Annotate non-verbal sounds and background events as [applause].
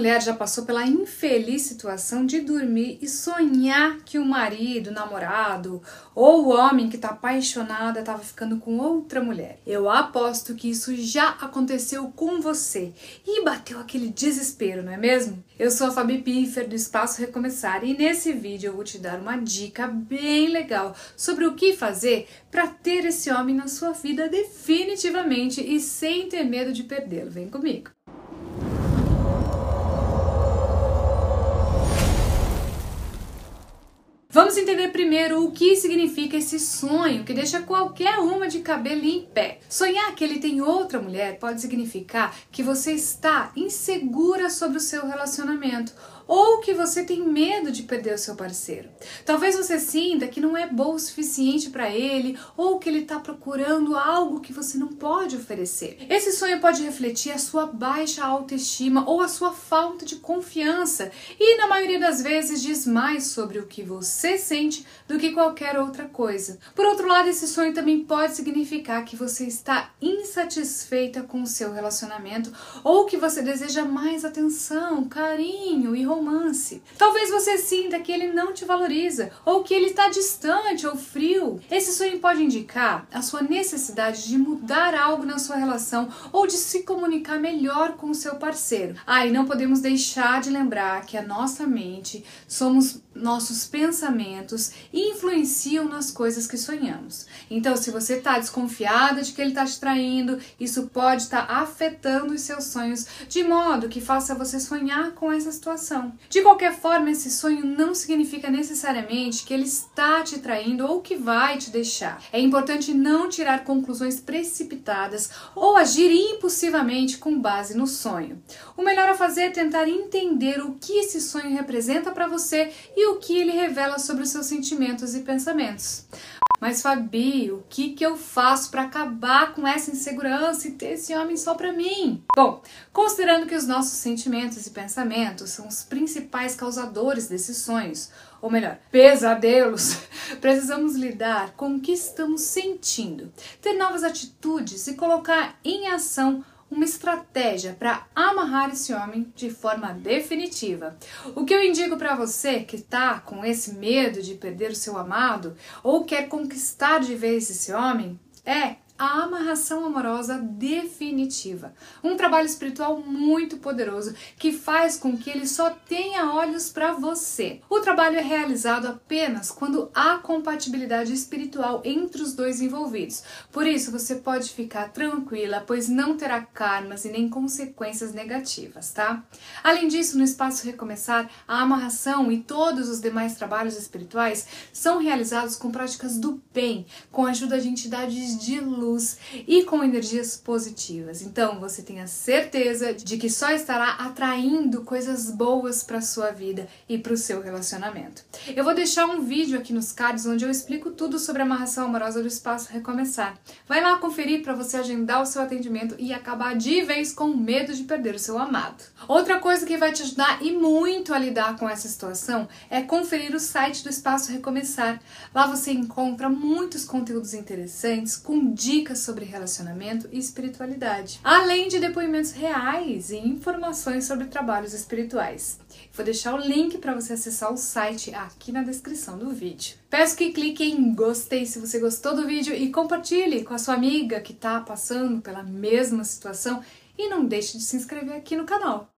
mulher já passou pela infeliz situação de dormir e sonhar que o marido, o namorado ou o homem que está apaixonado estava ficando com outra mulher? Eu aposto que isso já aconteceu com você e bateu aquele desespero, não é mesmo? Eu sou a Fabi Piffer do Espaço Recomeçar e nesse vídeo eu vou te dar uma dica bem legal sobre o que fazer para ter esse homem na sua vida definitivamente e sem ter medo de perdê-lo. Vem comigo! Vamos entender primeiro o que significa esse sonho que deixa qualquer uma de cabelo em pé. Sonhar que ele tem outra mulher pode significar que você está insegura sobre o seu relacionamento ou que você tem medo de perder o seu parceiro. Talvez você sinta que não é bom o suficiente para ele ou que ele está procurando algo que você não pode oferecer. Esse sonho pode refletir a sua baixa autoestima ou a sua falta de confiança e, na maioria das vezes, diz mais sobre o que você sente do que qualquer outra coisa. Por outro lado, esse sonho também pode significar que você está insatisfeita com o seu relacionamento ou que você deseja mais atenção, carinho e romance romance. Talvez você sinta que ele não te valoriza ou que ele está distante ou frio. Esse sonho pode indicar a sua necessidade de mudar algo na sua relação ou de se comunicar melhor com o seu parceiro. Ah, e não podemos deixar de lembrar que a nossa mente somos nossos pensamentos influenciam nas coisas que sonhamos. Então, se você está desconfiada de que ele está te traindo, isso pode estar tá afetando os seus sonhos de modo que faça você sonhar com essa situação. De qualquer forma, esse sonho não significa necessariamente que ele está te traindo ou que vai te deixar. É importante não tirar conclusões precipitadas ou agir impulsivamente com base no sonho. O melhor a fazer é tentar entender o que esse sonho representa para você e o que ele revela sobre os seus sentimentos e pensamentos. Mas Fabi, o que que eu faço para acabar com essa insegurança e ter esse homem só para mim? Bom, considerando que os nossos sentimentos e pensamentos são os principais causadores desses sonhos, ou melhor, pesadelos, [laughs] precisamos lidar com o que estamos sentindo, ter novas atitudes e colocar em ação uma estratégia para amarrar esse homem de forma definitiva. O que eu indico para você que está com esse medo de perder o seu amado ou quer conquistar de vez esse homem é a amarração amorosa definitiva. Um trabalho espiritual muito poderoso que faz com que ele só tenha olhos para você. O trabalho é realizado apenas quando há compatibilidade espiritual entre os dois envolvidos. Por isso você pode ficar tranquila, pois não terá karmas e nem consequências negativas, tá? Além disso, no espaço Recomeçar, a amarração e todos os demais trabalhos espirituais são realizados com práticas do bem, com a ajuda de entidades de luz luz e com energias positivas. Então você tenha certeza de que só estará atraindo coisas boas para sua vida e para o seu relacionamento. Eu vou deixar um vídeo aqui nos cards onde eu explico tudo sobre a amarração amorosa do espaço Recomeçar. Vai lá conferir para você agendar o seu atendimento e acabar de vez com medo de perder o seu amado. Outra coisa que vai te ajudar e muito a lidar com essa situação é conferir o site do Espaço Recomeçar. Lá você encontra muitos conteúdos interessantes com dicas dicas sobre relacionamento e espiritualidade, além de depoimentos reais e informações sobre trabalhos espirituais. Vou deixar o link para você acessar o site aqui na descrição do vídeo. Peço que clique em gostei se você gostou do vídeo e compartilhe com a sua amiga que está passando pela mesma situação e não deixe de se inscrever aqui no canal.